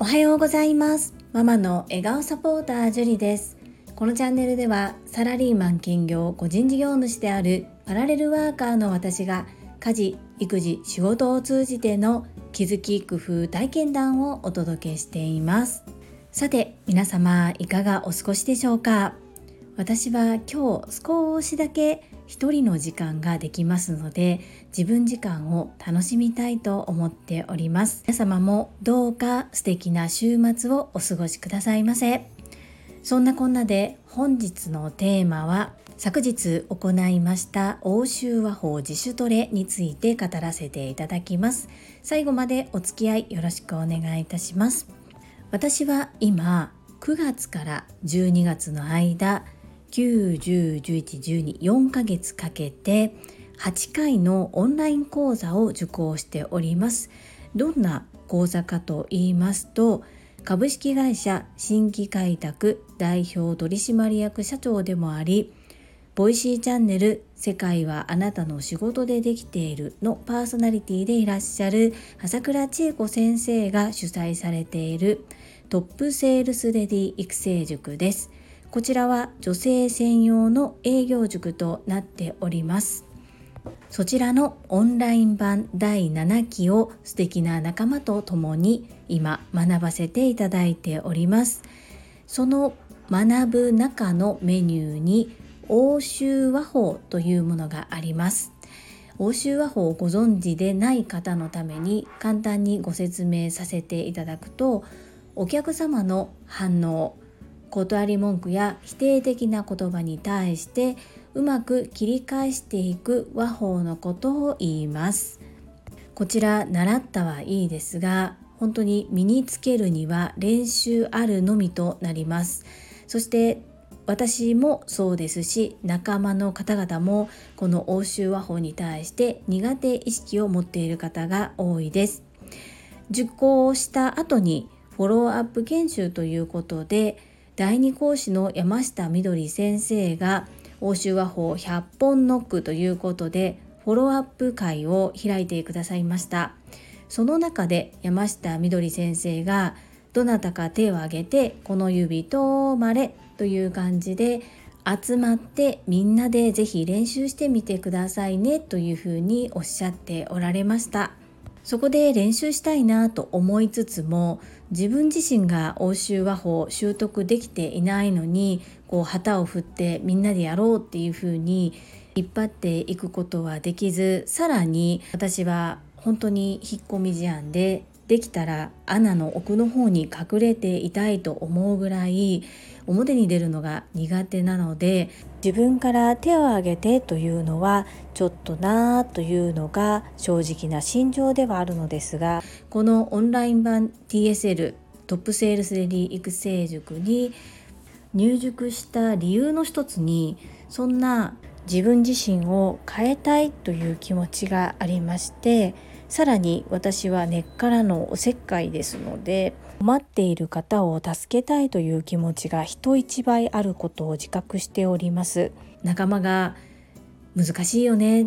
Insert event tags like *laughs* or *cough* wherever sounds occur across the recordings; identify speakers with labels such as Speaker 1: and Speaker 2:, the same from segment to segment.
Speaker 1: おはようございます。ママの笑顔サポータージュリです。このチャンネルではサラリーマン兼業個人事業主であるパラレルワーカーの私が家事育児仕事を通じての気づき工夫体験談をお届けしています。さて皆様いかがお過ごしでしょうか？私は今日少しだけ一人の時間ができますので自分時間を楽しみたいと思っております。皆様もどうか素敵な週末をお過ごしくださいませ。そんなこんなで本日のテーマは昨日行いました欧州和法自主トレについて語らせていただきます。最後までお付き合いよろしくお願いいたします。私は今9月から12月の間9、10、11、12、4ヶ月かけて8回のオンライン講座を受講しております。どんな講座かと言いますと、株式会社新規開拓代表取締役社長でもあり、ボイシーチャンネル世界はあなたの仕事でできているのパーソナリティでいらっしゃる朝倉千恵子先生が主催されているトップセールスレディ育成塾です。こちらは女性専用の営業塾となっております。そちらのオンライン版第7期を素敵な仲間と共に今学ばせていただいております。その学ぶ中のメニューに欧州和法というものがあります。欧州和法をご存知でない方のために簡単にご説明させていただくとお客様の反応断り文句や否定的な言葉に対してうまく切り返していく和法のことを言います。こちら習ったはいいですが本当に身につけるには練習あるのみとなります。そして私もそうですし仲間の方々もこの欧州和法に対して苦手意識を持っている方が多いです。受講した後にフォローアップ研修ということで第二講師の山下みどり先生が欧州和法100本ノックということでフォローアップ会を開いてくださいました。その中で山下みどり先生がどなたか手を挙げてこの指とまれという感じで集まってみんなでぜひ練習してみてくださいねというふうにおっしゃっておられました。そこで練習したいなと思いつつも自分自身が欧州和法を習得できていないのにこう旗を振ってみんなでやろうっていう風に引っ張っていくことはできずさらに私は本当に引っ込み思案でできたら穴の奥の方に隠れていたいと思うぐらい表に出るのが苦手なので自分から手を挙げてというのはちょっとなというのが正直な心情ではあるのですがこのオンライン版 TSL トップセールスレディ育成塾に入塾した理由の一つにそんな自分自身を変えたいという気持ちがありましてさらに私は根っからのおせっかいですので困っている方を助けたいという気持ちが人一倍あることを自覚しております。仲間が難しいよね。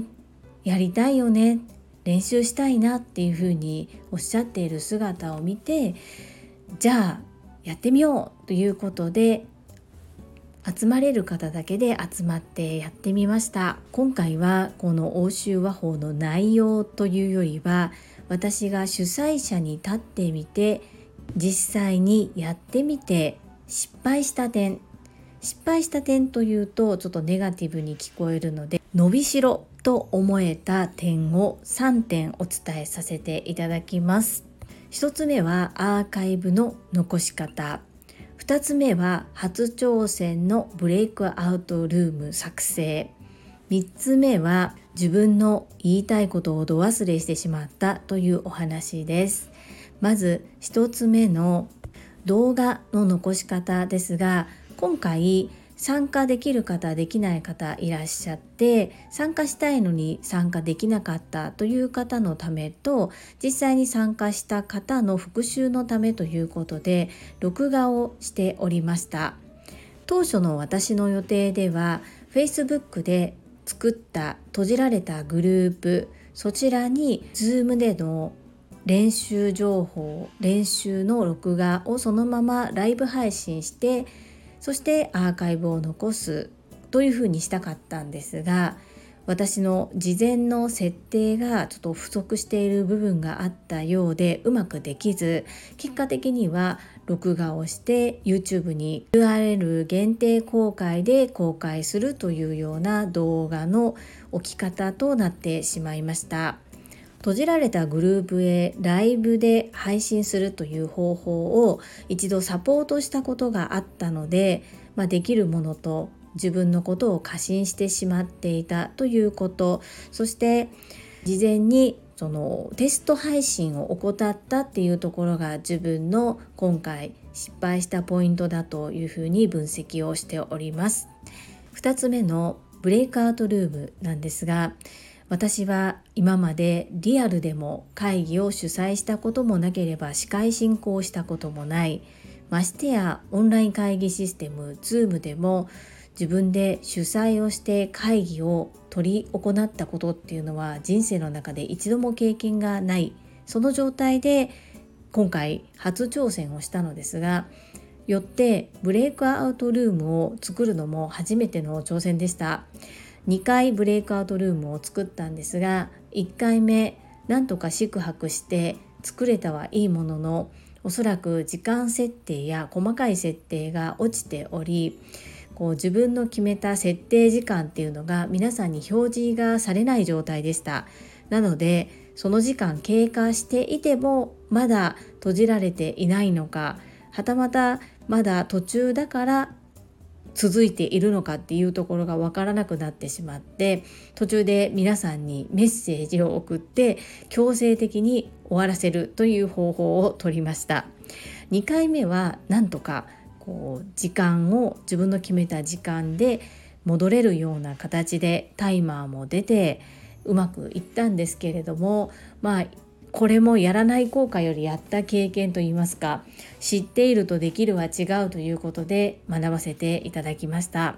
Speaker 1: やりたいよね。練習したいなっていうふうにおっしゃっている姿を見てじゃあやってみようということで集まれる方だけで集まってやってみました。今回はこの欧州和法の内容というよりは私が主催者に立ってみて実際にやってみて失敗した点。失敗した点というとちょっとネガティブに聞こえるので伸びしろと思えた点を3点お伝えさせていただきます。1つ目はアーカイブの残し方。2つ目は初挑戦のブレイクアウトルーム作成。3つ目は自分の言いたいことをど忘れしてしまったというお話です。まず1つ目の動画の残し方ですが今回参加できる方できない方いらっしゃって参加したいのに参加できなかったという方のためと実際に参加した方の復習のためということで録画をしておりました。当初の私の予定では Facebook で作った閉じられたグループそちらに Zoom での練習情報練習の録画をそのままライブ配信してそしてアーカイブを残すというふうにしたかったんですが私の事前の設定がちょっと不足している部分があったようでうまくできず結果的には録画をして YouTube に URL 限定公開で公開するというような動画の置き方となってしまいました。閉じられたグループへライブで配信するという方法を一度サポートしたことがあったので、まあ、できるものと自分のことを過信してしまっていたということそして事前にそのテスト配信を怠ったっていうところが自分の今回失敗したポイントだというふうに分析をしております。2つ目のブレイクアウトルームなんですが私は今までリアルでも会議を主催したこともなければ司会進行したこともない。ましてやオンライン会議システム Zoom でも自分で主催をして会議を取り行ったことっていうのは人生の中で一度も経験がない。その状態で今回初挑戦をしたのですがよってブレイクアウトルームを作るのも初めての挑戦でした。2回ブレイクアウトルームを作ったんですが1回目なんとか宿泊して作れたはいいもののおそらく時間設定や細かい設定が落ちておりこう自分の決めた設定時間っていうのが皆さんに表示がされない状態でした。なのでその時間経過していてもまだ閉じられていないのかはたまたまだ途中だから続いているのかっていうところが分からなくなってしまって途中で皆さんにメッセージを送って強制的に終わらせるという方法を取りました。2回目はなんとかこう時間を自分の決めた時間で戻れるような形でタイマーも出てうまくいったんですけれどもまあこれもやらない効果よりやった経験といいますか知っているとできるは違うということで学ばせていただきました。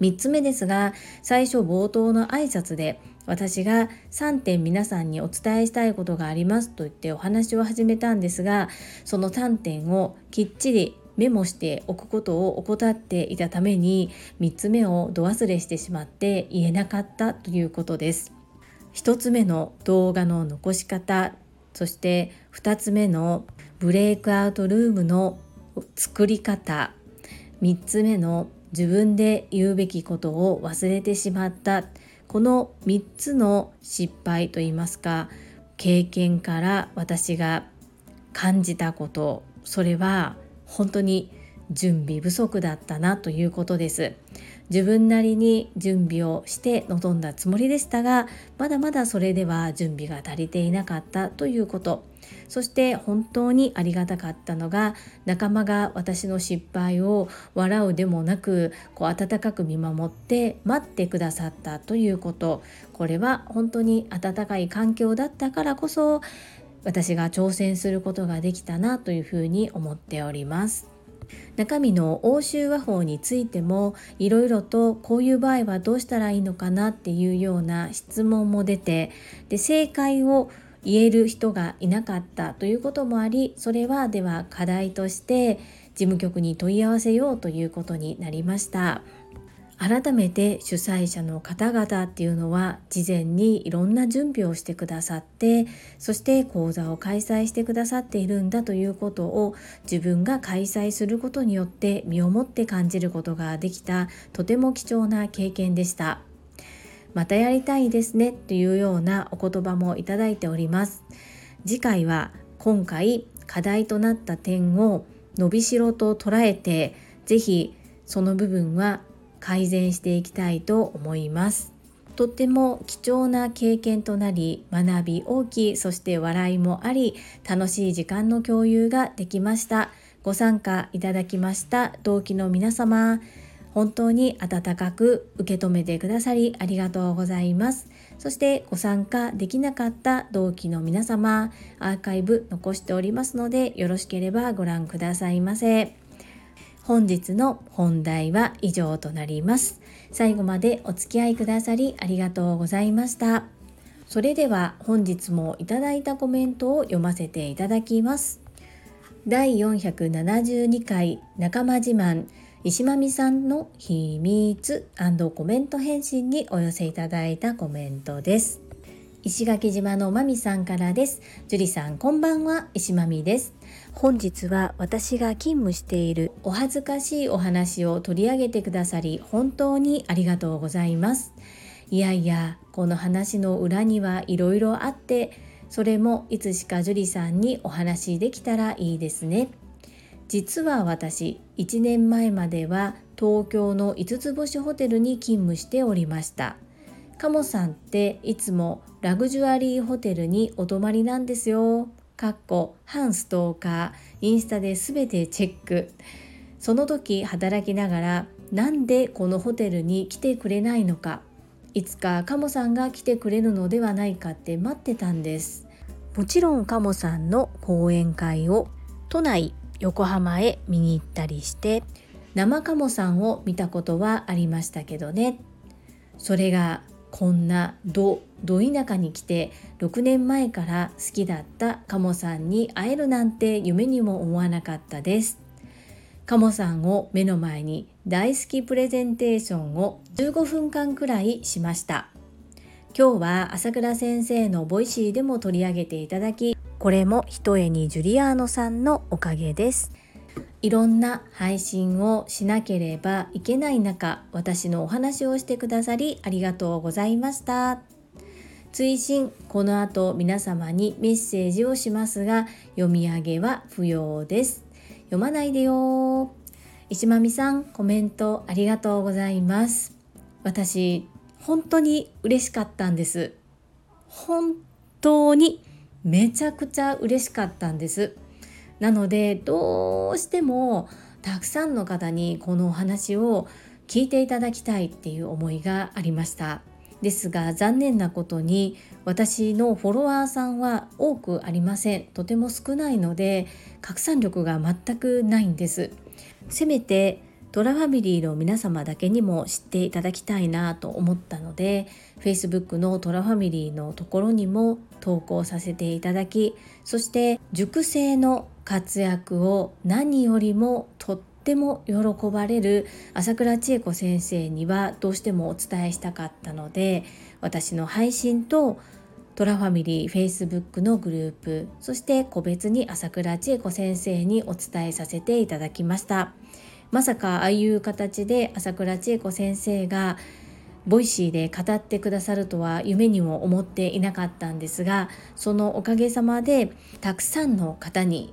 Speaker 1: 3つ目ですが最初冒頭の挨拶で私が3点皆さんにお伝えしたいことがありますと言ってお話を始めたんですがその3点をきっちりメモしておくことを怠っていたために3つ目をど忘れしてしまって言えなかったということです。1つ目の動画の残し方そして2つ目のブレイクアウトルームの作り方。3つ目の自分で言うべきことを忘れてしまった。この3つの失敗といいますか経験から私が感じたこと。それは本当に準備不足だったなということです。自分なりに準備をして臨んだつもりでしたがまだまだそれでは準備が足りていなかったということそして本当にありがたかったのが仲間が私の失敗を笑うでもなくこう温かく見守って待ってくださったということこれは本当に温かい環境だったからこそ私が挑戦することができたなというふうに思っております。中身の欧州和法についてもいろいろとこういう場合はどうしたらいいのかなっていうような質問も出てで正解を言える人がいなかったということもありそれはでは課題として事務局に問い合わせようということになりました。改めて主催者の方々っていうのは事前にいろんな準備をしてくださってそして講座を開催してくださっているんだということを自分が開催することによって身をもって感じることができたとても貴重な経験でした。またやりたいですねというようなお言葉もいただいております。次回は今回課題となった点を伸びしろと捉えてぜひその部分は改善していきたいと思います。とっても貴重な経験となり学び大きいそして笑いもあり楽しい時間の共有ができましたご参加いただきました同期の皆様本当に温かく受け止めてくださりありがとうございますそしてご参加できなかった同期の皆様アーカイブ残しておりますのでよろしければご覧くださいませ。本日の本題は以上となります。最後までお付き合いくださりありがとうございました。それでは本日もいただいたコメントを読ませていただきます。第472回仲間自慢石間美さんの秘密コメント返信にお寄せいただいたコメントです。石垣島のまみさんからです。樹里さんこんばんは。石まみです。本日は私が勤務しているお恥ずかしいお話を取り上げてくださり本当にありがとうございます。いやいやこの話の裏にはいろいろあってそれもいつしか樹里さんにお話できたらいいですね。実は私1年前までは東京の5つ星ホテルに勤務しておりました。カモさんっていつもラグジュアリーホテルにお泊まりなんですよ。かっこ反ストーカーインスタで全てチェック。その時働きながらなんでこのホテルに来てくれないのか。いつかカモさんが来てくれるのではないかって待ってたんです。もちろんカモさんの講演会を都内横浜へ見に行ったりして生カモさんを見たことはありましたけどね。それがこんなどど田舎に来て6年前から好きだったカモさんに会えるなんて夢にも思わなかったです。カモさんを目の前に大好きプレゼンテーションを15分間くらいしました。今日は朝倉先生のボイシーでも取り上げていただきこれもひとえにジュリアーノさんのおかげです。いろんな配信をしなければいけない中私のお話をしてくださりありがとうございました。追伸この後皆様にメッセージをしますが読み上げは不要です。読まないでよ。石間美さんコメントありがとうございます。私本当に嬉しかったんです。本当にめちゃくちゃ嬉しかったんです。なのでどうしてもたくさんの方にこのお話を聞いていただきたいっていう思いがありました。ですが残念なことに私のフォロワーさんは多くありません。とても少ないので拡散力が全くないんです。せめてトラファミリーの皆様だけにも知っていただきたいなと思ったので Facebook のトラファミリーのところにも投稿させていただきそして熟成の活躍を何よりもとっても喜ばれる朝倉千恵子先生にはどうしてもお伝えしたかったので私の配信とトラファミリー Facebook のグループそして個別に朝倉千恵子先生にお伝えさせていただきました。まさかああいう形で朝倉千恵子先生がボイシーで語ってくださるとは夢にも思っていなかったんですがそのおかげさまでたくさんの方に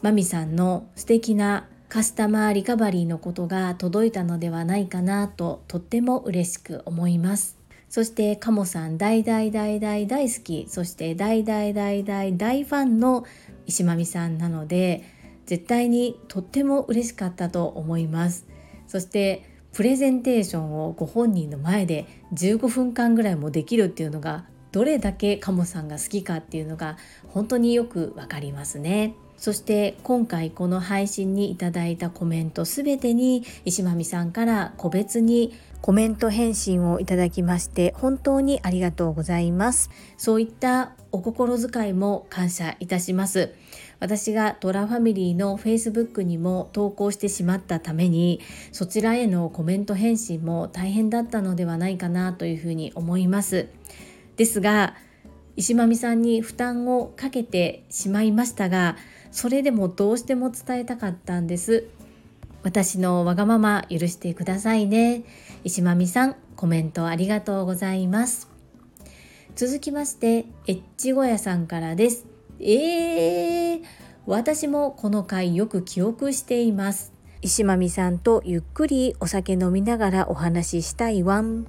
Speaker 1: マミさんの素敵なカスタマーリカバリーのことが届いたのではないかなととっても嬉しく思います。そしてカモさん大大大大大好き。そして大大大大大ファンの石間美さんなので絶対にとっても嬉しかったと思います。そしてプレゼンテーションをご本人の前で15分間ぐらいもできるっていうのがどれだけカモさんが好きかっていうのが本当によくわかりますね。そして今回この配信にいただいたコメントすべてに石間美さんから個別にコメント返信をいただきまして本当にありがとうございます。そういったお心遣いも感謝いたします。私がトラファミリーの Facebook にも投稿してしまったためにそちらへのコメント返信も大変だったのではないかなというふうに思いますですが石間美さんに負担をかけてしまいましたがそれでもどうしても伝えたかったんです私のわがまま許してくださいね石間美さんコメントありがとうございます続きましてエッチゴヤさんからですえー、私もこの回よく記憶しています。石間美さんとゆっくりお酒飲みながらお話ししたいワン。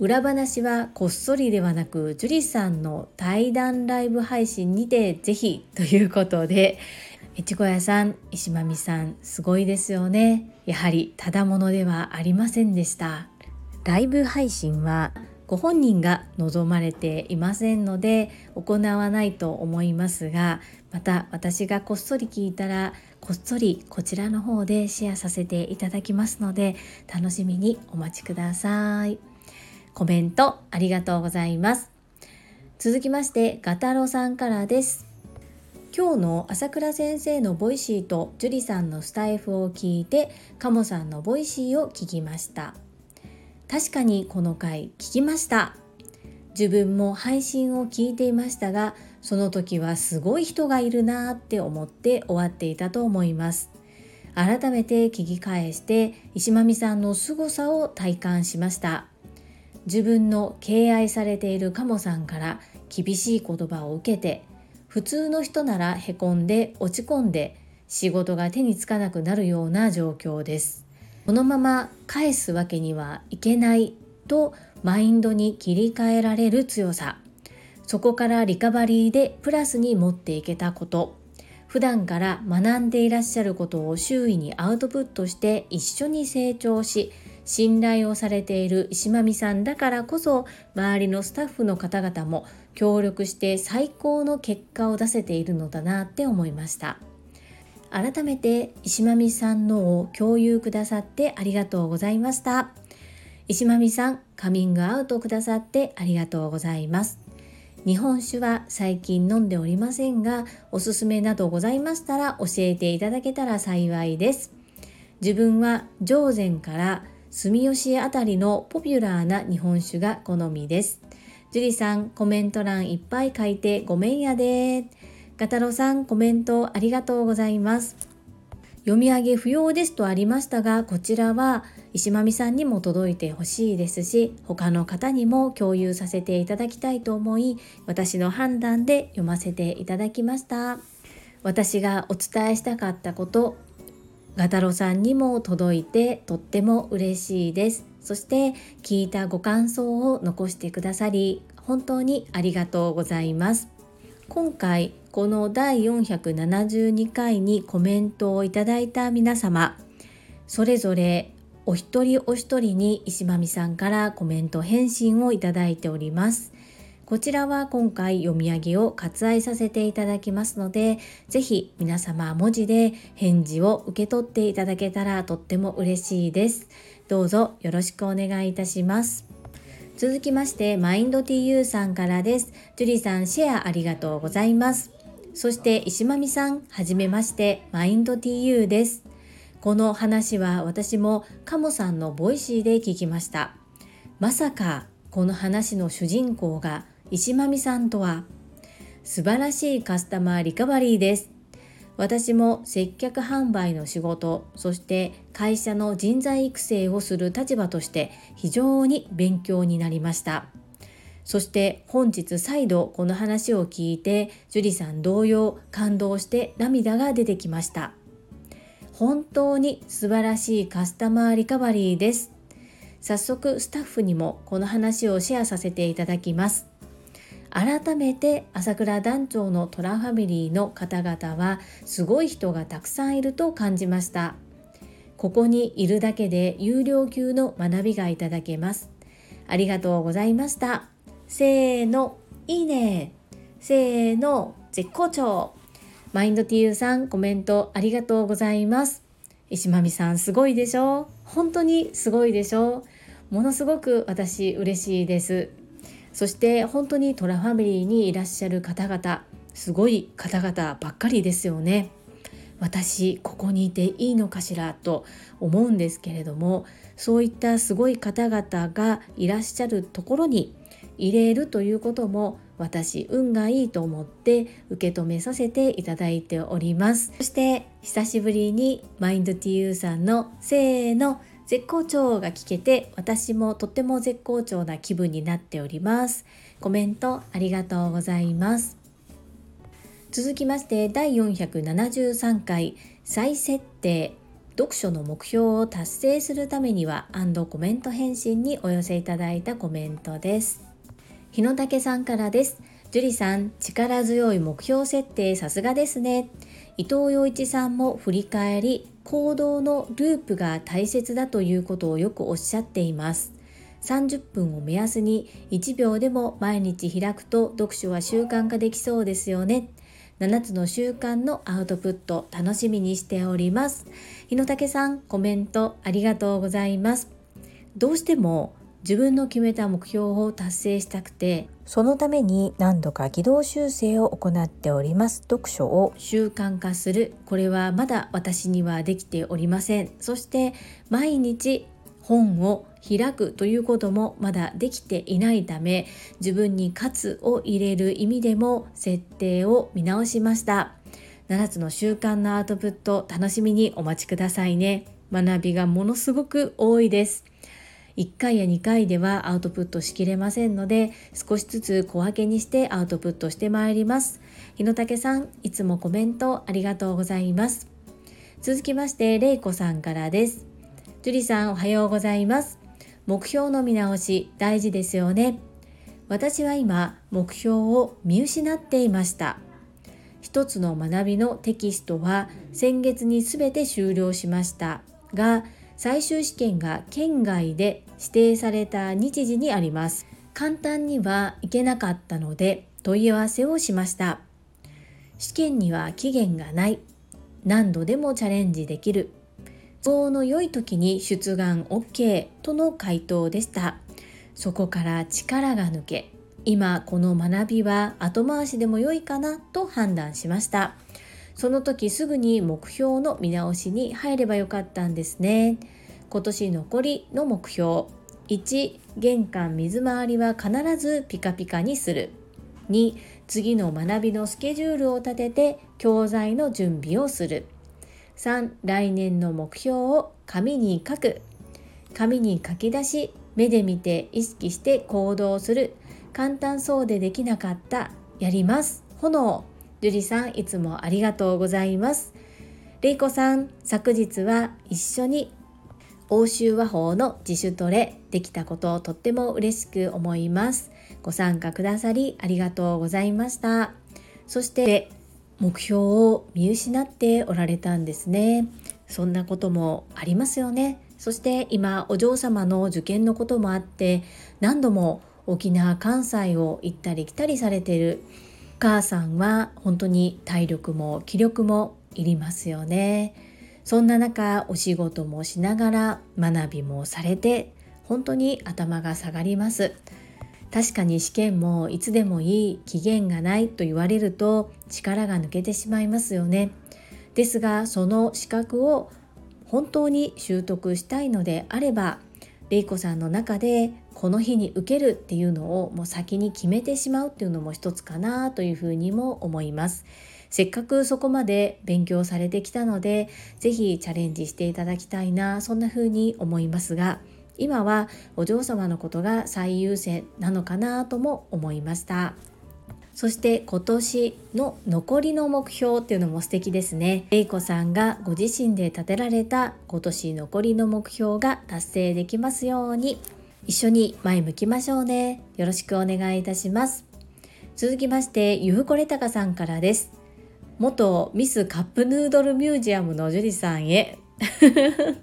Speaker 1: 裏話はこっそりではなく樹里さんの対談ライブ配信にてぜひということで越後屋さん石間美さんすごいですよね。やはりただものではありませんでした。ライブ配信はご本人が望まれていませんので行わないと思いますがまた私がこっそり聞いたらこっそりこちらの方でシェアさせていただきますので楽しみにお待ちください。コメントありがとうございます。続きましてガタロさんからです。今日の朝倉先生のボイシーと樹里さんのスタイフを聞いてカモさんのボイシーを聞きました。確かにこの回聞きました。自分も配信を聞いていましたがその時はすごい人がいるなって思って終わっていたと思います。改めて聞き返して石まみさんの凄さを体感しました。自分の敬愛されているカモさんから厳しい言葉を受けて普通の人ならへこんで落ち込んで仕事が手につかなくなるような状況です。このまま返すわけにはいけないとマインドに切り替えられる強さ。そこからリカバリーでプラスに持っていけたこと。普段から学んでいらっしゃることを周囲にアウトプットして一緒に成長し信頼をされている石間美さんだからこそ周りのスタッフの方々も協力して最高の結果を出せているのだなって思いました。改めて石間美さんのを共有くださってありがとうございました。石間美さんカミングアウトくださってありがとうございます。日本酒は最近飲んでおりませんがおすすめなどございましたら教えていただけたら幸いです。自分は上善から住吉あたりのポピュラーな日本酒が好みです。樹里さんコメント欄いっぱい書いてごめんやで。ガタロさんコメントありがとうございます。読み上げ不要ですとありましたがこちらは石間美さんにも届いてほしいですし他の方にも共有させていただきたいと思い私の判断で読ませていただきました。私がお伝えしたかったことガタロさんにも届いてとっても嬉しいですそして聞いたご感想を残してくださり本当にありがとうございます今回この第472回にコメントをいただいた皆様それぞれお一人お一人に石間美さんからコメント返信をいただいております。こちらは今回読み上げを割愛させていただきますので、ぜひ皆様文字で返事を受け取っていただけたらとっても嬉しいです。どうぞよろしくお願いいたします。続きまして、マインド TU さんからです。ジュリさん、シェアありがとうございます。そして、石まみさん、はじめまして、マインド TU です。この話は私もカモさんのボイシーで聞きましたまさかこの話の主人公が石間美さんとは素晴らしいカスタマーリカバリーです私も接客販売の仕事そして会社の人材育成をする立場として非常に勉強になりましたそして本日再度この話を聞いて樹里さん同様感動して涙が出てきました本当に素晴らしいカスタマーリカバリーです。早速スタッフにもこの話をシェアさせていただきます。改めて朝倉団長のトラファミリーの方々はすごい人がたくさんいると感じました。ここにいるだけで有料級の学びがいただけます。ありがとうございました。せーの、いいね。せーの、絶好調。マインド TU さんコメントありがとうございます石間美さんすごいでしょ？本当にすごいでしょ？ものすごく私嬉しいですそして本当にトラファミリーにいらっしゃる方々すごい方々ばっかりですよね。私ここにいていいのかしらと思うんですけれどもそういったすごい方々がいらっしゃるところに入れるということも私運がいいと思って受け止めさせていただいております。そして久しぶりにマインド TU さんのせーの絶好調が聞けて私もとっても絶好調な気分になっておりますコメントありがとうございます続きまして第473回再設定読書の目標を達成するためにはコメント返信にお寄せいただいたコメントです日野武さんからです。樹里さん、力強い目標設定さすがですね。伊藤洋一さんも振り返り、行動のループが大切だということをよくおっしゃっています。30分を目安に1秒でも毎日開くと読書は習慣化できそうですよね。7つの習慣のアウトプット楽しみにしております。日野武さんコメントありがとうございます。どうしても自分の決めた目標を達成したくてそのために何度か軌道修正を行っております。読書を。習慣化する。これはまだ私にはできておりません。そして毎日本を開くということもまだできていないため自分に喝を入れる意味でも設定を見直しました。7つの習慣のアウトプット楽しみにお待ちくださいね。学びがものすごく多いです1回や2回ではアウトプットしきれませんので少しずつ小分けにしてアウトプットしてまいります。日野武さんいつもコメントありがとうございます。続きましてれいこさんからです。樹里さんおはようございます。目標の見直し大事ですよね。私は今目標を見失っていました。一つの学びのテキストは先月に全て終了しましたが最終試験が県外で指定された日時にあります。簡単には行けなかったので問い合わせをしました。試験には期限がない。何度でもチャレンジできる。都合の良い時に出願 OK との回答でした。そこから力が抜け今この学びは後回しでも良いかなと判断しました。その時すぐに目標の見直しに入ればよかったんですね。今年残りの目標。1玄関水回りは必ずピカピカにする。2次の学びのスケジュールを立てて教材の準備をする。3来年の目標を紙に書く。紙に書き出し目で見て意識して行動する。簡単そうでできなかった。やります。炎。樹里さんいつもありがとうございます。れいこさん昨日は一緒に欧州和法の自主トレできたことをとっても嬉しく思います。ご参加くださりありがとうございました。そして目標を見失っておられたんですね。そんなこともありますよね。そして今お嬢様の受験のこともあって何度も沖縄関西を行ったり来たりされている。お母さんは本当に体力も気力もいりますよね。そんな中お仕事もしながら学びもされて本当に頭が下がります。確かに試験もいつでもいい期限がないと言われると力が抜けてしまいますよね。ですがその資格を本当に習得したいのであればれいこさんの中でこの日に受けるっていうのをもう先に決めてしまうっていうのも一つかなというふうにも思います。せっかくそこまで勉強されてきたので是非チャレンジしていただきたいなそんな風に思いますが今はお嬢様のことが最優先なのかなとも思いましたそして今年の残りの目標っていうのも素敵ですね。れいこさんがご自身で立てられた今年残りの目標が達成できますように一緒に前向きましょうね。よろしくお願いいたします。続きまして、ゆふこれたかさんからです。元ミスカップヌードルミュージアムの樹里さんへ。*laughs*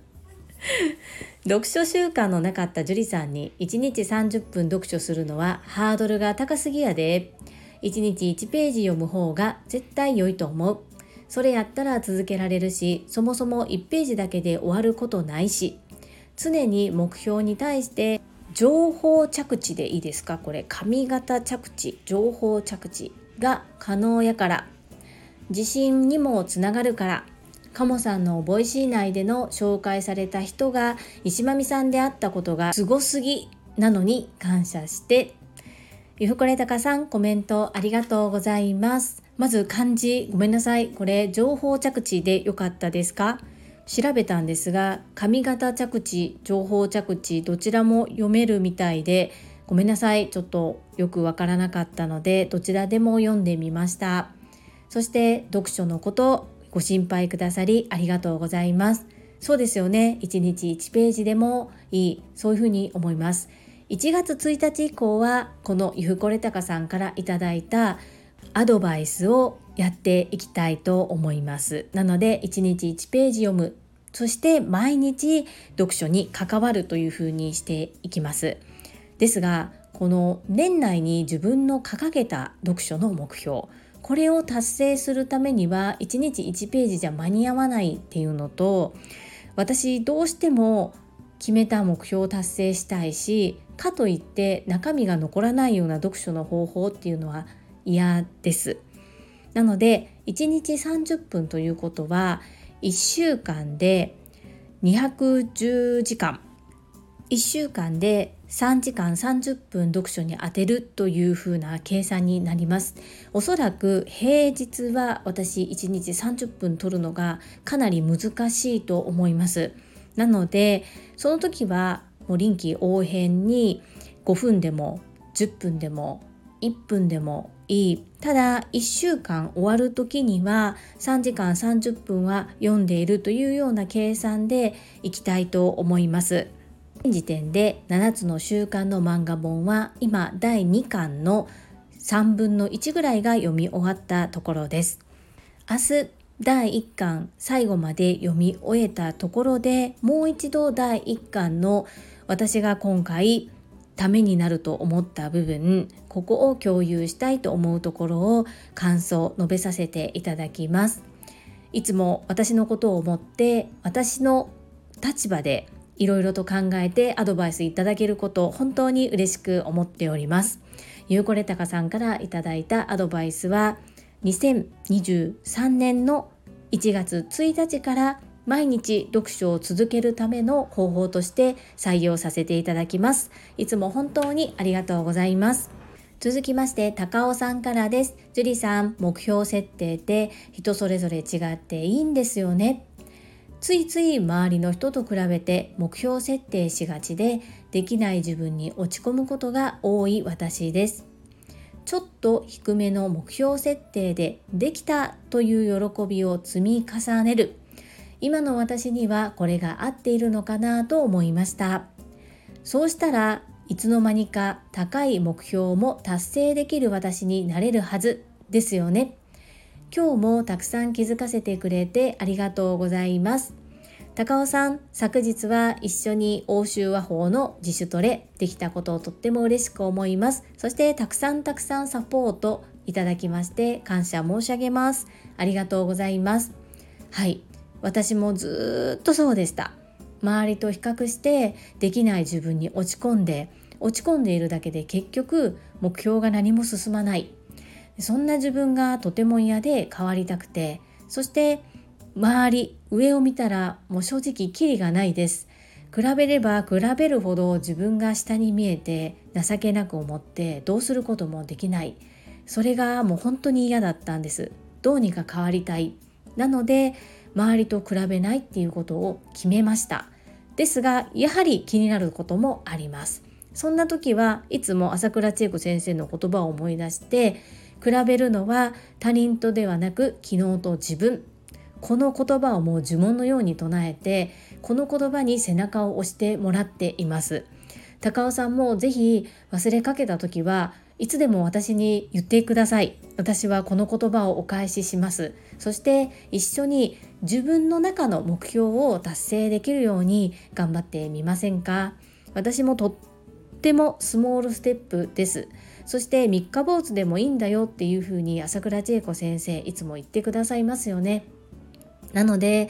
Speaker 1: 読書習慣のなかった樹里さんに1日30分読書するのはハードルが高すぎやで。1日1ページ読む方が絶対良いと思う。それやったら続けられるし、そもそも1ページだけで終わることないし、常に目標に対して情報着地でいいですか？これ髪型着地情報着地が可能やから自信にもつながるからカモさんのボイシー内での紹介された人が石間美さんであったことがすごすぎなのに感謝してゆふこれたかさん、コメントありがとうございます。まず漢字、ごめんなさい。これ、情報着地でよかったですか？調べたんですが、髪型着地、情報着地、どちらも読めるみたいで、ごめんなさい。ちょっとよくわからなかったので、どちらでも読んでみました。そして、読書のこと、ご心配くださりありがとうございます。そうですよね。1日1ページでもいい。そういうふうに思います。1月1日以降はこのゆふこれたかさんからいただいたアドバイスをやっていきたいと思いますなので1日1ページ読むそして毎日読書に関わるというふうにしていきますですがこの年内に自分の掲げた読書の目標これを達成するためには1日1ページじゃ間に合わないっていうのと私どうしても決めた目標を達成したいしかといって中身が残らないような読書の方法っていうのは嫌です。なので1日30分ということは1週間で210時間。1週間で3時間30分読書に充てるというふうな計算になります。おそらく平日は私1日30分取るのがかなり難しいと思います。なのでその時はもう臨機応変に5分でも10分でも1分でもいい。ただ1週間終わる時には3時間30分は読んでいるというような計算でいきたいと思います。現時点で7つの習慣の漫画本は今第2巻の3分の1ぐらいが読み終わったところです。明日第1巻最後まで読み終えたところでもう一度第1巻の私が今回ためになると思った部分ここを共有したいと思うところを感想述べさせていただきます。いつも私のことを思って私の立場でいろいろと考えてアドバイスいただけること本当に嬉しく思っておりますゆうこれたかさんからいただいたアドバイスは2023年の1月1日から毎日読書を続けるための方法として採用させていただきます。いつも本当にありがとうございます。続きまして、高尾さんからです。樹里さん、目標設定って人それぞれ違っていいんですよね。ついつい周りの人と比べて目標設定しがちで、できない自分に落ち込むことが多い私です。ちょっと低めの目標設定でできたという喜びを積み重ねる。今の私にはこれが合っているのかなと思いましたそうしたらいつの間にか高い目標も達成できる私になれるはずですよね今日もたくさん気づかせてくれてありがとうございます。高尾さん昨日は一緒に欧州和法の自主トレできたことをとっても嬉しく思います。そしてたくさんたくさんサポートいただきまして感謝申し上げます。ありがとうございます。はい。私もずっとそうでした。周りと比較してできない自分に落ち込んで落ち込んでいるだけで結局目標が何も進まない。そんな自分がとても嫌で変わりたくてそして周り上を見たらもう正直キリがないです。比べれば比べるほど自分が下に見えて情けなく思ってどうすることもできない。それがもう本当に嫌だったんです。どうにか変わりたい。なので周りと比べないっていうことを決めました。ですがやはり気になることもあります。そんな時はいつも朝倉千恵子先生の言葉を思い出して比べるのは他人とではなく昨日と自分。この言葉をもう呪文のように唱えてこの言葉に背中を押してもらっています。高尾さんもぜひ忘れかけた時はいつでも私に言ってください。私はこの言葉をお返しします。そして一緒に自分の中の目標を達成できるように頑張ってみませんか？私もとってもスモールステップです。そして三日坊主でもいいんだよっていうふうに朝倉千恵子先生いつも言ってくださいますよね。なので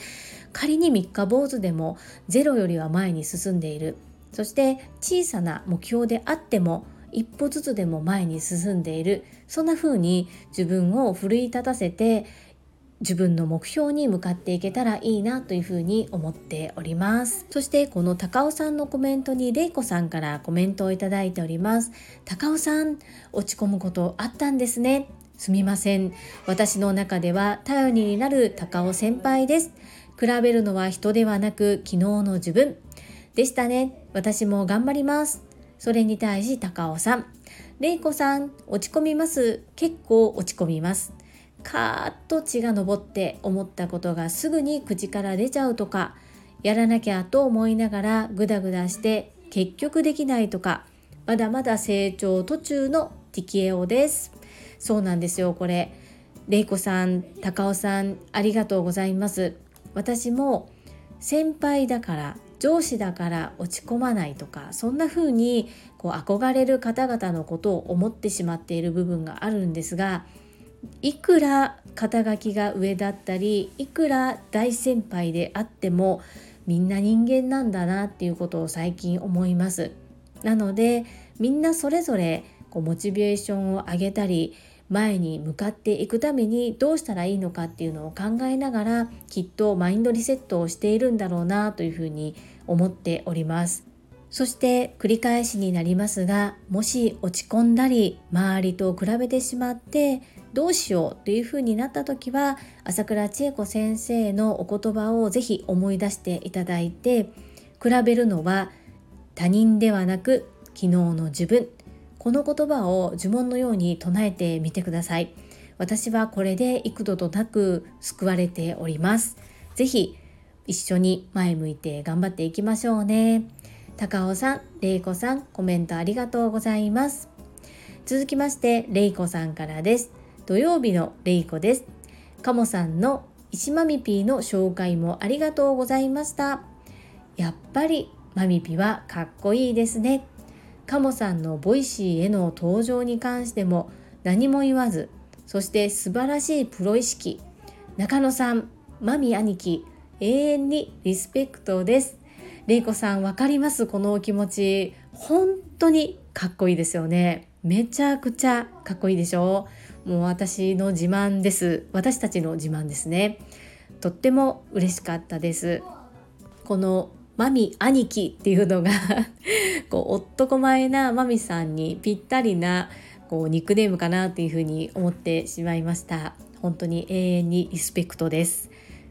Speaker 1: 仮に三日坊主でもゼロよりは前に進んでいる。そして小さな目標であっても一歩ずつでも前に進んでいる。そんな風に自分を奮い立たせて自分の目標に向かっていけたらいいなというふうに思っております。そしてこの高尾さんのコメントにれいこさんからコメントをいただいております。高尾さん落ち込むことあったんですね。すみません。私の中では頼りになる高尾先輩です。比べるのは人ではなく昨日の自分。でしたね。私も頑張ります。それに対し高尾さん。れいこさん落ち込みます。結構落ち込みます。カーッと血が上って思ったことがすぐに口から出ちゃうとかやらなきゃと思いながらグダグダして結局できないとかまだまだ成長途中のティキエオです。そうなんですよこれ。れいこさん高尾さんありがとうございます。私も先輩だから上司だから落ち込まないとかそんな風にこう憧れる方々のことを思ってしまっている部分があるんですがいくら肩書きが上だったりいくら大先輩であってもみんな人間なんだなっていうことを最近思います。なのでみんなそれぞれこうモチベーションを上げたり前に向かっていくためにどうしたらいいのかっていうのを考えながらきっとマインドリセットをしているんだろうなというふうに思っております。そして繰り返しになりますがもし落ち込んだり周りと比べてしまってどうしようというふうになった時は朝倉千恵子先生のお言葉をぜひ思い出していただいて比べるのは他人ではなく昨日の自分。この言葉を呪文のように唱えてみてください。私はこれで幾度となく救われております。ぜひ一緒に前向いて頑張っていきましょうね。高尾さん、れいこさん、コメントありがとうございます。続きまして、れいこさんからです。土曜日のれいこです。かもさんの石まみぴーの紹介もありがとうございました。やっぱりまみぴはかっこいいですね。カモさんのボイシーへの登場に関しても何も言わずそして素晴らしいプロ意識。中野さんマミ兄貴永遠にリスペクトです。れいこさんわかります？このお気持ち。本当にかっこいいですよね。めちゃくちゃかっこいいでしょ？もう私の自慢です。私たちの自慢ですね。とっても嬉しかったです。このマミ兄貴っていうのが *laughs* こう男前なマミさんにぴったりなこうニックネームかなっていうふうに思ってしまいました。本当に永遠にリスペクトです。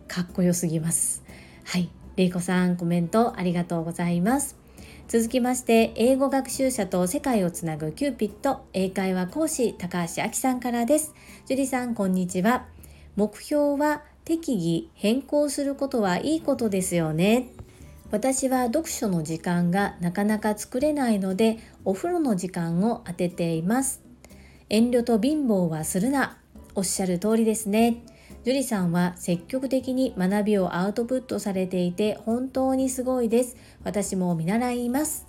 Speaker 1: かっこよすぎます。はい。れいこさんコメントありがとうございます。続きまして英語学習者と世界をつなぐキューピット英会話講師高橋明さんからです。樹里さんこんにちは。目標は適宜変更することはいいことですよね。私は読書の時間がなかなか作れないのでお風呂の時間を当てています。遠慮と貧乏はするな。おっしゃる通りですね。樹里さんは積極的に学びをアウトプットされていて本当にすごいです。私も見習います。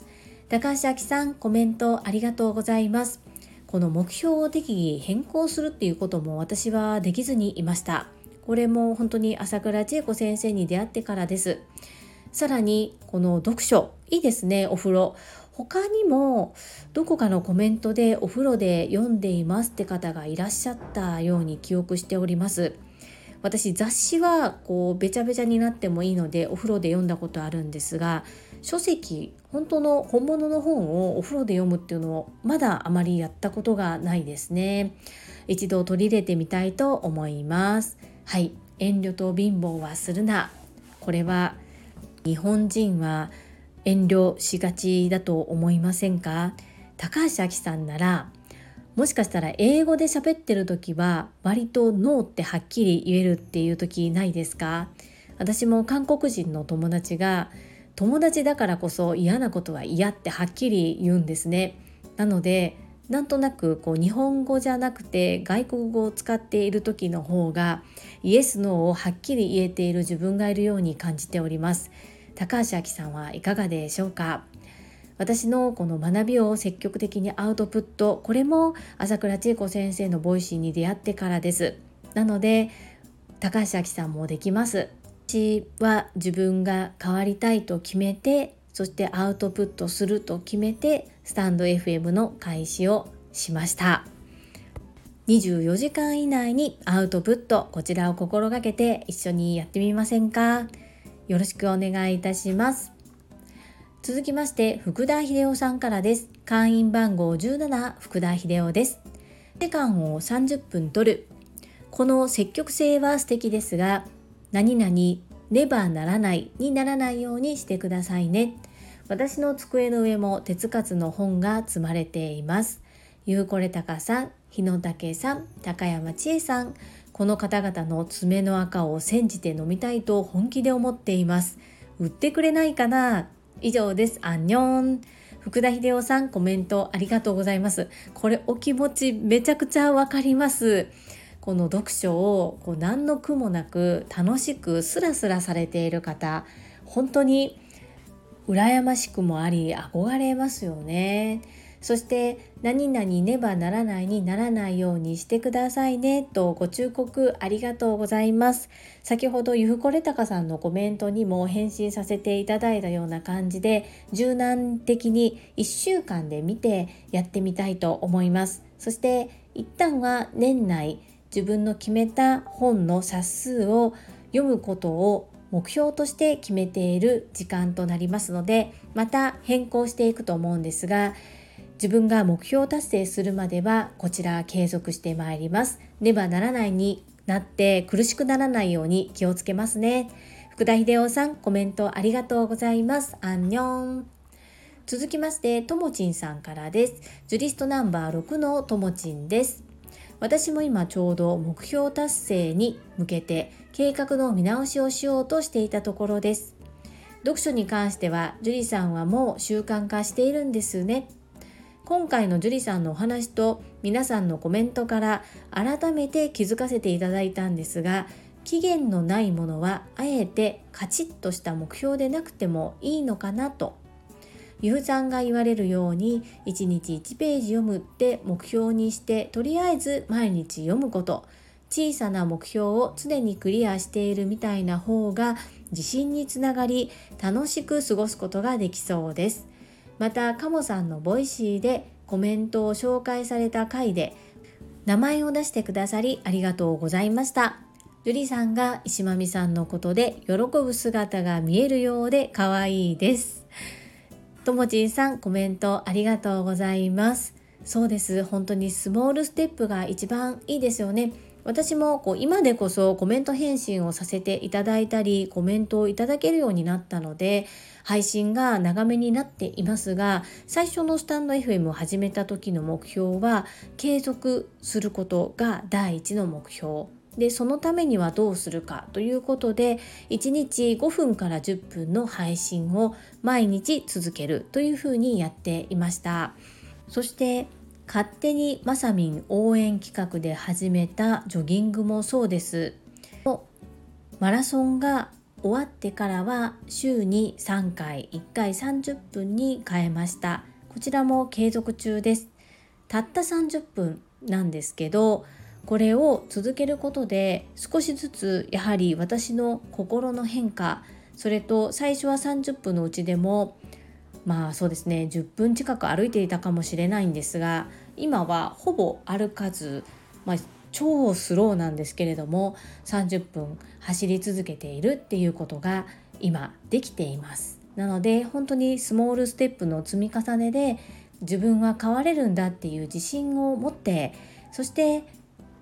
Speaker 1: 高橋明さんコメントありがとうございます。この目標を適宜変更するっていうことも私はできずにいました。これも本当に朝倉千恵子先生に出会ってからです。さらにこの読書いいですねお風呂。他にもどこかのコメントでお風呂で読んでいますって方がいらっしゃったように記憶しております。私雑誌はこうべちゃべちゃになってもいいのでお風呂で読んだことあるんですが書籍本当の本物の本をお風呂で読むっていうのをまだあまりやったことがないですね。一度取り入れてみたいと思います。はい。遠慮と貧乏はするな。これは日本人は遠慮しがちだと思いませんか？高橋明さんならもしかしたら英語で喋ってる時は割とノーってはっきり言えるっていう時ないですか？私も韓国人の友達が友達だからこそ嫌なことは嫌ってはっきり言うんですね。なのでなんとなくこう日本語じゃなくて外国語を使っている時の方がイエス・ノーをはっきり言えている自分がいるように感じております。高橋明さんはいかがでしょうか？私のこの学びを積極的にアウトプットこれも朝倉千恵子先生のボイシーに出会ってからです。なので高橋明さんもできます。私は自分が変わりたいと決めてそしてアウトプットすると決めてスタンド FM の開始をしました。24時間以内にアウトプットこちらを心がけて一緒にやってみませんか？よろしくお願いいたします。続きまして、福田秀夫さんからです。会員番号17、福田秀夫です。時間を30分取る。この積極性は素敵ですが、何々、ねばならないにならないようにしてくださいね。私の机の上も鉄活の本が積まれています。ゆうこれたかさん、日野武さん、高山千恵さん、この方々の爪の赤を煎じて飲みたいと本気で思っています。売ってくれないかな？以上です。アンニョン。福田秀夫さんコメントありがとうございます。これお気持ちめちゃくちゃわかります。この読書をこう何の苦もなく楽しくスラスラされている方、本当に羨ましくもあり憧れますよね。そして何々ねばならないにならないようにしてくださいねとご忠告ありがとうございます。先ほどゆふこれたかさんのコメントにも返信させていただいたような感じで柔軟的に1週間で見てやってみたいと思います。そして一旦は年内自分の決めた本の冊数を読むことを目標として決めている時間となりますのでまた変更していくと思うんですが自分が目標達成するまではこちら継続してまいります。ねばならないになって苦しくならないように気をつけますね。福田秀夫さんコメントありがとうございます。アンニョン。続きましてともちんさんからです。ジュリストナンバー6のともちんです。私も今ちょうど目標達成に向けて計画の見直しをしようとしていたところです。読書に関しては樹里さんはもう習慣化しているんですね。今回の樹里さんのお話と皆さんのコメントから改めて気づかせていただいたんですが期限のないものはあえてカチッとした目標でなくてもいいのかなと。ゆうさんが言われるように1日1ページ読むって目標にしてとりあえず毎日読むこと。小さな目標を常にクリアしているみたいな方が自信につながり楽しく過ごすことができそうです。またカモさんのボイシーでコメントを紹介された回で名前を出してくださりありがとうございました。ゆりさんが石まみさんのことで喜ぶ姿が見えるようで可愛いです。ともちんさんコメントありがとうございます。そうです。本当にスモールステップが一番いいですよね。私もこう今でこそコメント返信をさせていただいたりコメントをいただけるようになったので配信が長めになっていますが最初のスタンド FM を始めた時の目標は継続することが第一の目標。でそのためにはどうするかということで1日5分から10分の配信を毎日続けるというふうにやっていました。そして勝手にまさみん応援企画で始めたジョギングもそうです。マラソンが終わってからは週に3回1回30分に変えました。こちらも継続中です。たった30分なんですけどこれを続けることで少しずつやはり私の心の変化それと最初は30分のうちでもまあそうですね10分近く歩いていたかもしれないんですが今はほぼ歩かず、まあ、超スローなんですけれども30分走り続けているっていうことが今できています。なので本当にスモールステップの積み重ねで自分は変われるんだっていう自信を持ってそして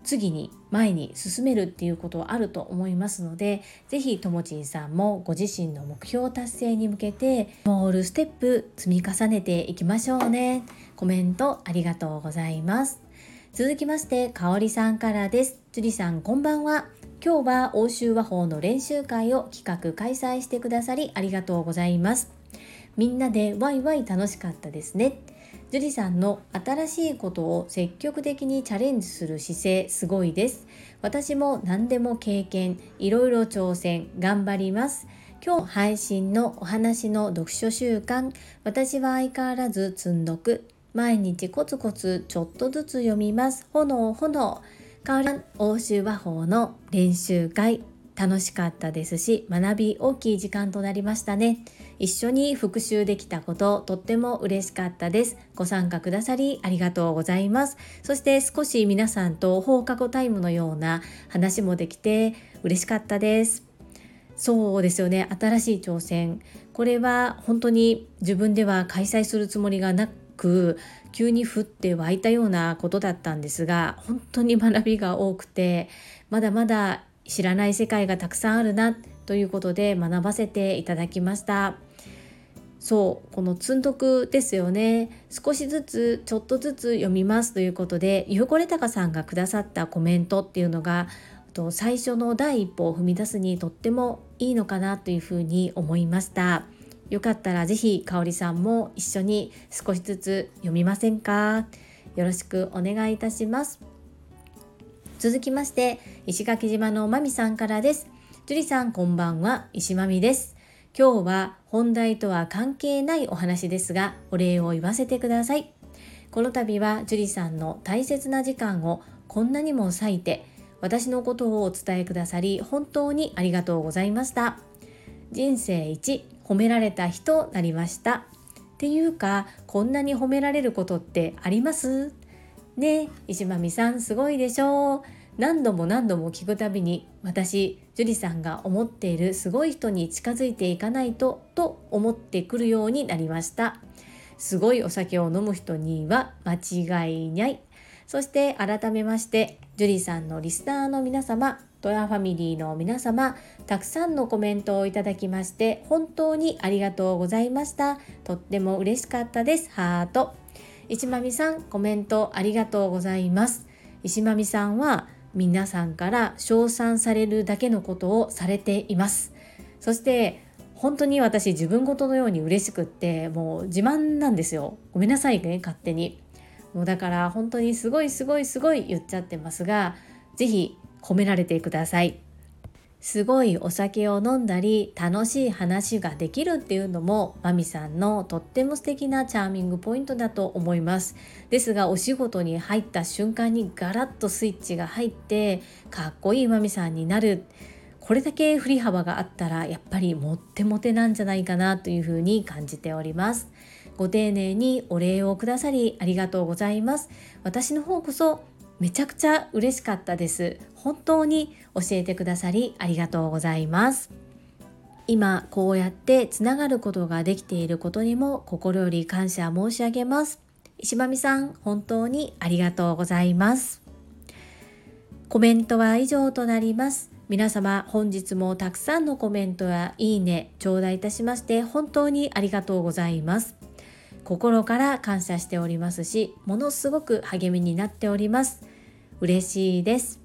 Speaker 1: 次に前に進めるっていうことはあると思いますので是非ともちんさんもご自身の目標達成に向けてスモールステップ積み重ねていきましょうね。コメントありがとうございます。続きましてかおりさんからです。樹里さんこんばんは。今日は欧州和法の練習会を企画開催してくださりありがとうございます。みんなでワイワイ楽しかったですね。樹里さんの新しいことを積極的にチャレンジする姿勢すごいです。私も何でも経験いろいろ挑戦頑張ります。今日配信のお話の読書習慣私は相変わらず積んどく。毎日コツコツちょっとずつ読みます。炎炎。変わらん欧州和法の練習会。楽しかったですし学び大きい時間となりましたね。一緒に復習できたこととっても嬉しかったです。ご参加くださりありがとうございます。そして少し皆さんと放課後タイムのような話もできて嬉しかったです。そうですよね。新しい挑戦。これは本当に自分では開催するつもりがなく急に降って湧いたようなことだったんですが本当に学びが多くてまだまだ知らない世界がたくさんあるなということで学ばせていただきました。そうこの積んどくですよね。少しずつちょっとずつ読みますということでゆうこれたかさんがくださったコメントっていうのが最初の第一歩を踏み出すにとってもいいのかなというふうに思いました。よかったら是非かおりさんも一緒に少しずつ読みませんか？よろしくお願いいたします。続きまして石垣島のまみさんからです。樹里さんこんばんは石まみです。今日は本題とは関係ないお話ですがお礼を言わせてください。この度は樹里さんの大切な時間をこんなにも割いて私のことをお伝えくださり本当にありがとうございました。人生一褒められた人なりました。っていうかこんなに褒められることってあります？ね石間美さんすごいでしょう。何度も何度も聞くたびに私樹里さんが思っているすごい人に近づいていかないとと思ってくるようになりました。すごいお酒を飲む人には間違いない。そして改めまして樹里さんのリスナーの皆様トヤファミリーの皆様たくさんのコメントをいただきまして本当にありがとうございました。とっても嬉しかったです。ハート。石まみさんコメントありがとうございます。石まみさんは皆さんから称賛されるだけのことをされています。そして本当に私自分ごとのように嬉しくってもう自慢なんですよ。ごめんなさいね勝手に。もうだから本当にすごいすごいすごい言っちゃってますが是非褒められてください。すごいお酒を飲んだり楽しい話ができるっていうのもマミさんのとっても素敵なチャーミングポイントだと思います。ですがお仕事に入った瞬間にガラッとスイッチが入ってかっこいいマミさんになる。これだけ振り幅があったらやっぱりモテモテなんじゃないかなというふうに感じております。ご丁寧にお礼をくださりありがとうございます。私の方こそめちゃくちゃ嬉しかったです。本当に教えてくださりありがとうございます。今こうやってつながることができていることにも心より感謝申し上げます。石間美さん本当にありがとうございます。コメントは以上となります。皆様本日もたくさんのコメントやいいね頂戴いたしまして本当にありがとうございます。心から感謝しておりますしものすごく励みになっております。嬉しいです。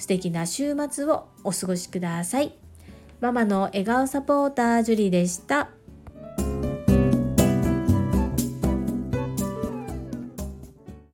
Speaker 1: 素敵な週末をお過ごしください。ママの笑顔サポータージュリでした。